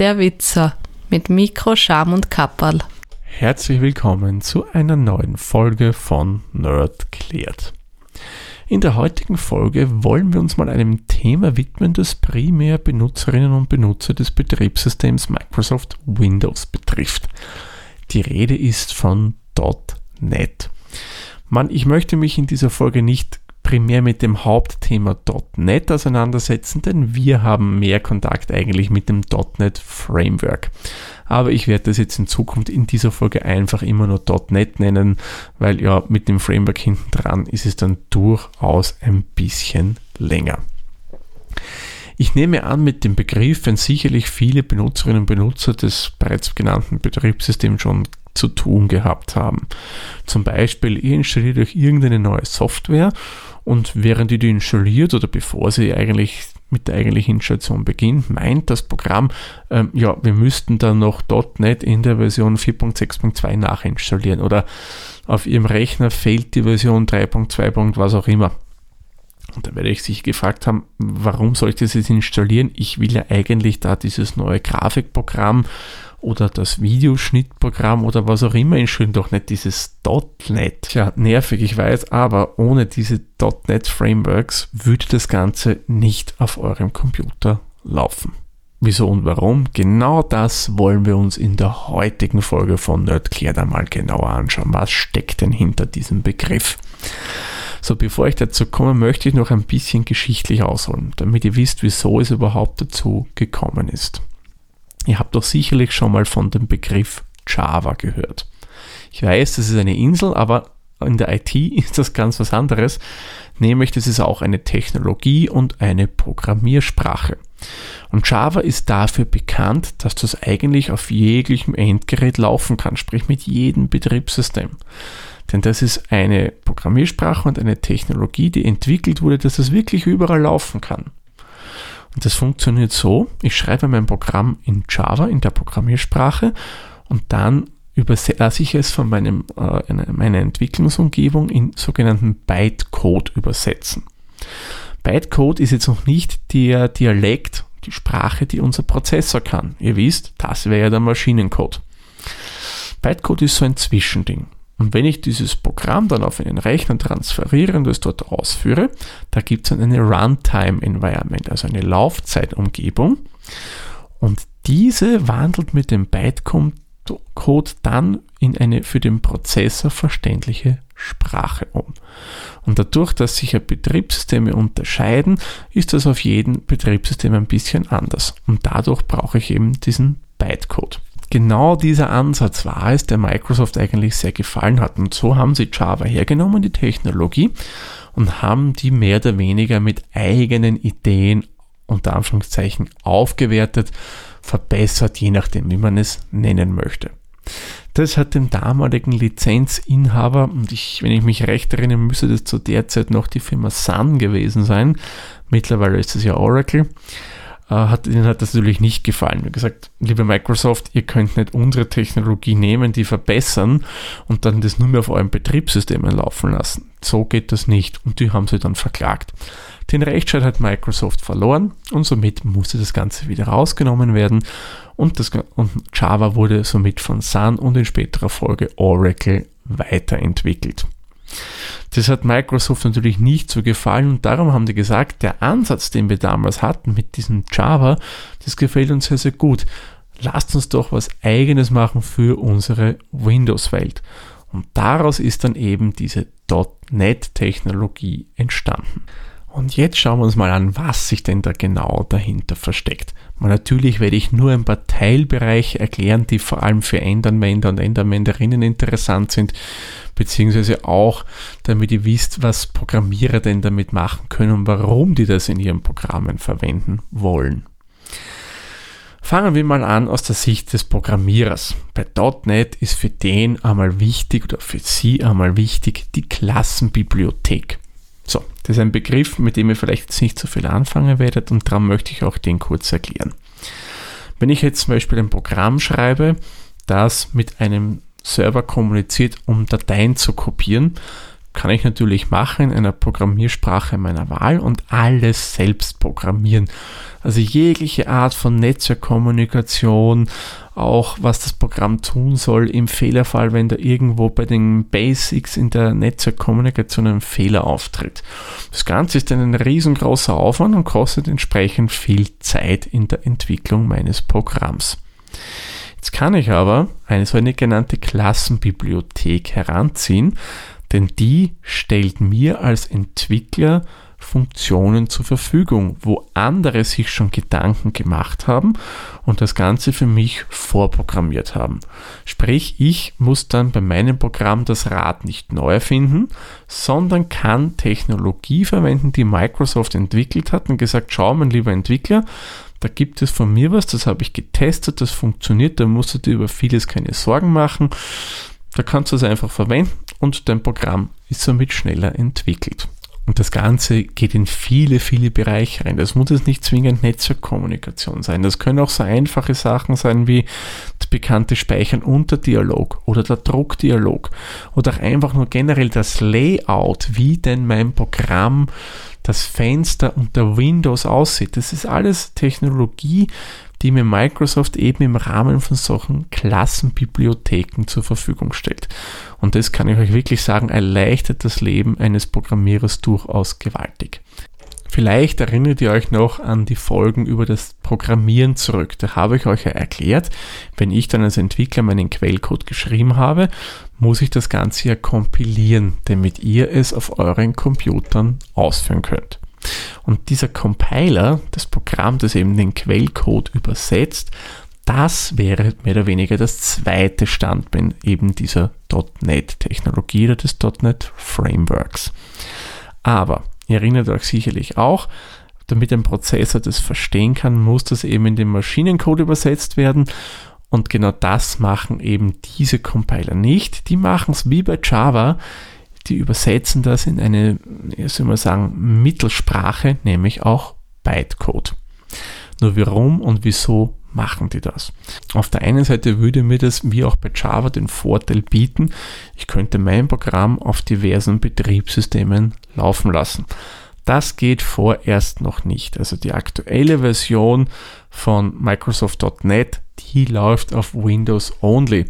der Witzer mit Mikro, Scham und Kapperl. Herzlich willkommen zu einer neuen Folge von Nerd klärt. In der heutigen Folge wollen wir uns mal einem Thema widmen, das primär Benutzerinnen und Benutzer des Betriebssystems Microsoft Windows betrifft. Die Rede ist von .NET. Mann, ich möchte mich in dieser Folge nicht primär mit dem Hauptthema .NET auseinandersetzen, denn wir haben mehr Kontakt eigentlich mit dem .NET Framework. Aber ich werde das jetzt in Zukunft in dieser Folge einfach immer nur .NET nennen, weil ja mit dem Framework hinten dran ist es dann durchaus ein bisschen länger. Ich nehme an, mit dem Begriff werden sicherlich viele Benutzerinnen und Benutzer des bereits genannten Betriebssystems schon zu tun gehabt haben. Zum Beispiel, ihr installiert euch irgendeine neue Software und während ihr die installiert oder bevor sie eigentlich mit der eigentlichen Installation beginnt, meint das Programm, ähm, ja, wir müssten dann noch .NET in der Version 4.6.2 nachinstallieren oder auf Ihrem Rechner fehlt die Version 3.2. was auch immer. Und da werde ich sich gefragt haben, warum soll ich das jetzt installieren? Ich will ja eigentlich da dieses neue Grafikprogramm oder das Videoschnittprogramm oder was auch immer installieren, doch nicht dieses .NET. Ja, nervig, ich weiß, aber ohne diese .NET Frameworks würde das Ganze nicht auf eurem Computer laufen. Wieso und warum? Genau das wollen wir uns in der heutigen Folge von Nerdclear einmal genauer anschauen. Was steckt denn hinter diesem Begriff? So, bevor ich dazu komme, möchte ich noch ein bisschen geschichtlich ausholen, damit ihr wisst, wieso es überhaupt dazu gekommen ist. Ihr habt doch sicherlich schon mal von dem Begriff Java gehört. Ich weiß, das ist eine Insel, aber in der IT ist das ganz was anderes, nämlich das ist auch eine Technologie und eine Programmiersprache. Und Java ist dafür bekannt, dass das eigentlich auf jeglichem Endgerät laufen kann, sprich mit jedem Betriebssystem. Denn das ist eine Programmiersprache und eine Technologie, die entwickelt wurde, dass es wirklich überall laufen kann. Und das funktioniert so, ich schreibe mein Programm in Java, in der Programmiersprache, und dann lasse ich es von meinem, äh, meiner Entwicklungsumgebung in sogenannten Bytecode übersetzen. Bytecode ist jetzt noch nicht der Dialekt, die Sprache, die unser Prozessor kann. Ihr wisst, das wäre ja der Maschinencode. Bytecode ist so ein Zwischending. Und wenn ich dieses Programm dann auf einen Rechner transferiere und es dort ausführe, da gibt es dann eine Runtime Environment, also eine Laufzeitumgebung. Und diese wandelt mit dem Bytecode dann in eine für den Prozessor verständliche Sprache um. Und dadurch, dass sich ja Betriebssysteme unterscheiden, ist das auf jedem Betriebssystem ein bisschen anders. Und dadurch brauche ich eben diesen Bytecode genau dieser Ansatz war es, der Microsoft eigentlich sehr gefallen hat. Und so haben sie Java hergenommen, die Technologie, und haben die mehr oder weniger mit eigenen Ideen unter Anführungszeichen aufgewertet, verbessert, je nachdem, wie man es nennen möchte. Das hat dem damaligen Lizenzinhaber, und ich, wenn ich mich recht erinnere, müsste das zu der Zeit noch die Firma Sun gewesen sein. Mittlerweile ist es ja Oracle hat, ihnen hat das natürlich nicht gefallen. Wie gesagt, liebe Microsoft, ihr könnt nicht unsere Technologie nehmen, die verbessern und dann das nur mehr auf euren Betriebssystemen laufen lassen. So geht das nicht und die haben sie dann verklagt. Den Rechtsstreit hat Microsoft verloren und somit musste das Ganze wieder rausgenommen werden und, das, und Java wurde somit von Sun und in späterer Folge Oracle weiterentwickelt. Das hat Microsoft natürlich nicht so gefallen und darum haben die gesagt, der Ansatz, den wir damals hatten mit diesem Java, das gefällt uns sehr, sehr gut. Lasst uns doch was eigenes machen für unsere Windows-Welt. Und daraus ist dann eben diese .NET-Technologie entstanden. Und jetzt schauen wir uns mal an, was sich denn da genau dahinter versteckt. Und natürlich werde ich nur ein paar Teilbereiche erklären, die vor allem für Endanwender und Endanwenderinnen interessant sind, beziehungsweise auch, damit ihr wisst, was Programmierer denn damit machen können und warum die das in ihren Programmen verwenden wollen. Fangen wir mal an aus der Sicht des Programmierers. Bei .NET ist für den einmal wichtig oder für Sie einmal wichtig die Klassenbibliothek. So, das ist ein Begriff, mit dem ihr vielleicht jetzt nicht so viel anfangen werdet und darum möchte ich auch den kurz erklären. Wenn ich jetzt zum Beispiel ein Programm schreibe, das mit einem Server kommuniziert, um Dateien zu kopieren, kann ich natürlich machen in einer Programmiersprache meiner Wahl und alles selbst programmieren. Also jegliche Art von Netzwerkkommunikation, auch was das Programm tun soll im Fehlerfall, wenn da irgendwo bei den Basics in der Netzwerkkommunikation ein Fehler auftritt. Das Ganze ist ein riesengroßer Aufwand und kostet entsprechend viel Zeit in der Entwicklung meines Programms. Jetzt kann ich aber eine so eine genannte Klassenbibliothek heranziehen, denn die stellt mir als Entwickler Funktionen zur Verfügung, wo andere sich schon Gedanken gemacht haben und das Ganze für mich vorprogrammiert haben. Sprich, ich muss dann bei meinem Programm das Rad nicht neu erfinden, sondern kann Technologie verwenden, die Microsoft entwickelt hat und gesagt, schau mein lieber Entwickler, da gibt es von mir was, das habe ich getestet, das funktioniert, da musst du dir über vieles keine Sorgen machen. Da kannst du es einfach verwenden und dein Programm ist somit schneller entwickelt. Und das Ganze geht in viele, viele Bereiche rein. Das muss jetzt nicht zwingend Netzwerkkommunikation sein. Das können auch so einfache Sachen sein wie das bekannte Speichern unter Dialog oder der Druckdialog oder auch einfach nur generell das Layout, wie denn mein Programm das Fenster unter Windows aussieht. Das ist alles Technologie, die mir Microsoft eben im Rahmen von solchen Klassenbibliotheken zur Verfügung stellt. Und das kann ich euch wirklich sagen, erleichtert das Leben eines Programmierers durchaus gewaltig. Vielleicht erinnert ihr euch noch an die Folgen über das Programmieren zurück. Da habe ich euch ja erklärt, wenn ich dann als Entwickler meinen Quellcode geschrieben habe, muss ich das Ganze ja kompilieren, damit ihr es auf euren Computern ausführen könnt. Und dieser Compiler, das Programm, das eben den Quellcode übersetzt, das wäre mehr oder weniger das zweite Standbein eben dieser .NET-Technologie oder des .NET Frameworks. Aber ihr erinnert euch sicherlich auch, damit ein Prozessor das verstehen kann, muss das eben in den Maschinencode übersetzt werden. Und genau das machen eben diese Compiler nicht. Die machen es wie bei Java die übersetzen das in eine, wie soll man sagen, Mittelsprache, nämlich auch Bytecode. Nur warum und wieso machen die das? Auf der einen Seite würde mir das wie auch bei Java den Vorteil bieten, ich könnte mein Programm auf diversen Betriebssystemen laufen lassen. Das geht vorerst noch nicht. Also die aktuelle Version von Microsoft.NET, die läuft auf Windows Only.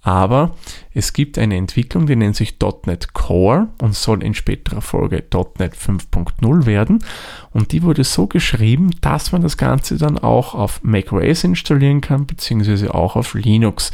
Aber es gibt eine Entwicklung, die nennt sich .NET Core und soll in späterer Folge .NET 5.0 werden. Und die wurde so geschrieben, dass man das Ganze dann auch auf macOS installieren kann, beziehungsweise auch auf Linux.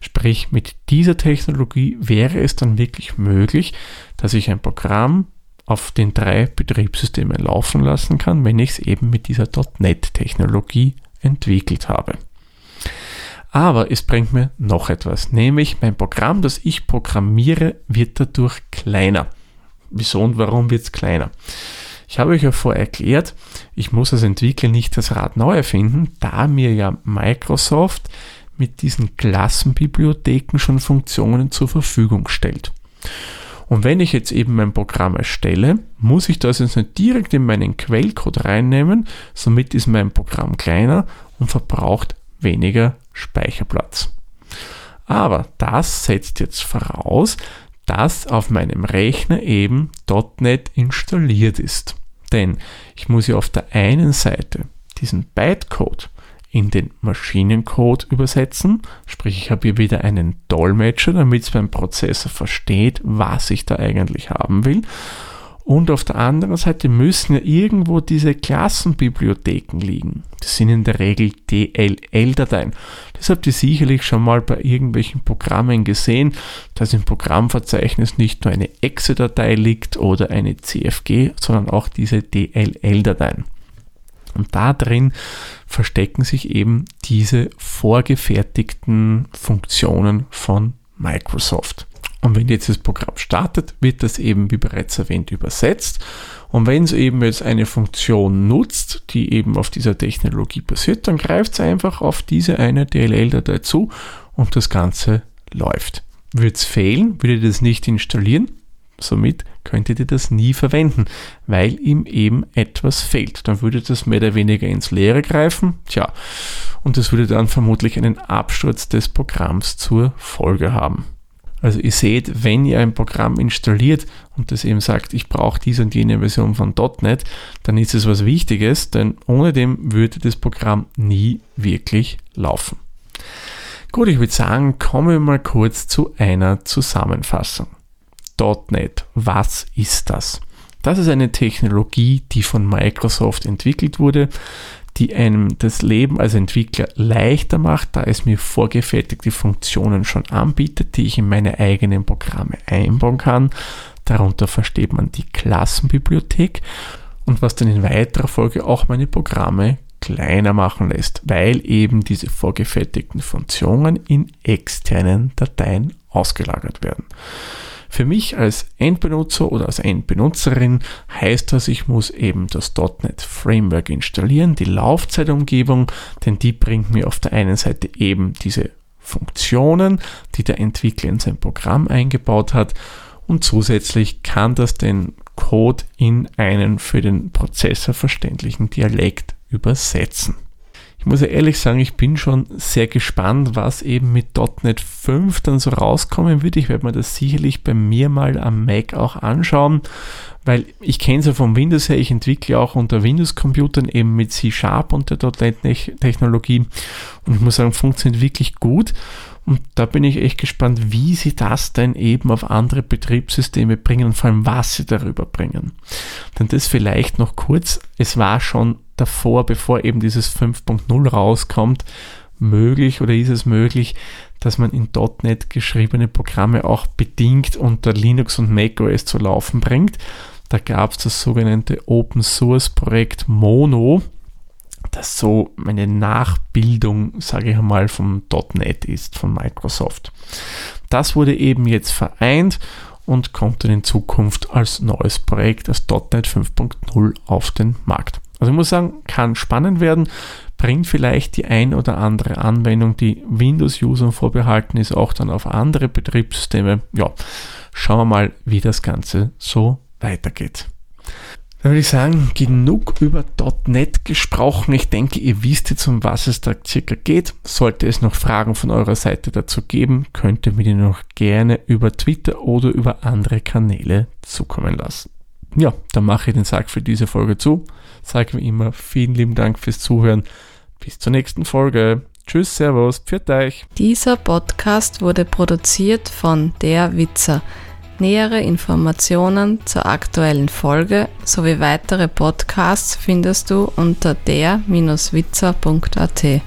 Sprich, mit dieser Technologie wäre es dann wirklich möglich, dass ich ein Programm auf den drei Betriebssystemen laufen lassen kann, wenn ich es eben mit dieser .NET-Technologie entwickelt habe. Aber es bringt mir noch etwas, nämlich mein Programm, das ich programmiere, wird dadurch kleiner. Wieso und warum wird es kleiner? Ich habe euch ja vorher erklärt, ich muss als Entwickler nicht das Rad neu erfinden, da mir ja Microsoft mit diesen Klassenbibliotheken schon Funktionen zur Verfügung stellt. Und wenn ich jetzt eben mein Programm erstelle, muss ich das jetzt nicht direkt in meinen Quellcode reinnehmen, somit ist mein Programm kleiner und verbraucht weniger Speicherplatz. Aber das setzt jetzt voraus, dass auf meinem Rechner eben .NET installiert ist. Denn ich muss ja auf der einen Seite diesen Bytecode in den Maschinencode übersetzen, sprich ich habe hier wieder einen Dolmetscher, damit es beim Prozessor versteht, was ich da eigentlich haben will. Und auf der anderen Seite müssen ja irgendwo diese Klassenbibliotheken liegen. Das sind in der Regel DLL-Dateien. Das habt ihr sicherlich schon mal bei irgendwelchen Programmen gesehen, dass im Programmverzeichnis nicht nur eine Exe-Datei liegt oder eine CFG, sondern auch diese DLL-Dateien. Und da drin verstecken sich eben diese vorgefertigten Funktionen von Microsoft. Und wenn jetzt das Programm startet, wird das eben, wie bereits erwähnt, übersetzt. Und wenn es eben jetzt eine Funktion nutzt, die eben auf dieser Technologie basiert, dann greift es einfach auf diese eine DLL-Datei zu und das Ganze läuft. Wird es fehlen, würde das nicht installieren, somit könntet ihr das nie verwenden, weil ihm eben etwas fehlt. Dann würde das mehr oder weniger ins Leere greifen, tja, und das würde dann vermutlich einen Absturz des Programms zur Folge haben. Also ihr seht, wenn ihr ein Programm installiert und das eben sagt, ich brauche diese und jene Version von .NET, dann ist es was Wichtiges, denn ohne dem würde das Programm nie wirklich laufen. Gut, ich würde sagen, kommen wir mal kurz zu einer Zusammenfassung. .NET, was ist das? Das ist eine Technologie, die von Microsoft entwickelt wurde, die einem das Leben als Entwickler leichter macht, da es mir vorgefertigte Funktionen schon anbietet, die ich in meine eigenen Programme einbauen kann. Darunter versteht man die Klassenbibliothek und was dann in weiterer Folge auch meine Programme kleiner machen lässt, weil eben diese vorgefertigten Funktionen in externen Dateien ausgelagert werden. Für mich als Endbenutzer oder als Endbenutzerin heißt das, ich muss eben das .NET Framework installieren, die Laufzeitumgebung, denn die bringt mir auf der einen Seite eben diese Funktionen, die der Entwickler in sein Programm eingebaut hat und zusätzlich kann das den Code in einen für den Prozessor verständlichen Dialekt übersetzen. Ich muss ja ehrlich sagen, ich bin schon sehr gespannt, was eben mit .NET 5 dann so rauskommen wird. Ich werde mir das sicherlich bei mir mal am Mac auch anschauen, weil ich kenne es ja vom Windows her, ich entwickle auch unter Windows-Computern eben mit C-Sharp und der .NET-Technologie und ich muss sagen, funktioniert wirklich gut. Und da bin ich echt gespannt, wie sie das denn eben auf andere Betriebssysteme bringen und vor allem, was sie darüber bringen. Denn das vielleicht noch kurz, es war schon davor, bevor eben dieses 5.0 rauskommt, möglich oder ist es möglich, dass man in .NET geschriebene Programme auch bedingt unter Linux und macOS zu laufen bringt. Da gab es das sogenannte Open Source Projekt Mono, das so eine Nachbildung, sage ich einmal, vom .NET ist, von Microsoft. Das wurde eben jetzt vereint und kommt dann in Zukunft als neues Projekt, das .NET 5.0 auf den Markt. Also ich muss sagen, kann spannend werden, bringt vielleicht die ein oder andere Anwendung, die Windows-Usern vorbehalten ist, auch dann auf andere Betriebssysteme. Ja, schauen wir mal, wie das Ganze so weitergeht. Dann würde ich sagen, genug über .NET gesprochen. Ich denke, ihr wisst jetzt, um was es da circa geht. Sollte es noch Fragen von eurer Seite dazu geben, könnt ihr mir die noch gerne über Twitter oder über andere Kanäle zukommen lassen. Ja, dann mache ich den Sack für diese Folge zu. Sage wie immer vielen lieben Dank fürs Zuhören. Bis zur nächsten Folge. Tschüss, Servus, pfiat euch. Dieser Podcast wurde produziert von Der Witzer. Nähere Informationen zur aktuellen Folge sowie weitere Podcasts findest du unter der-witzer.at.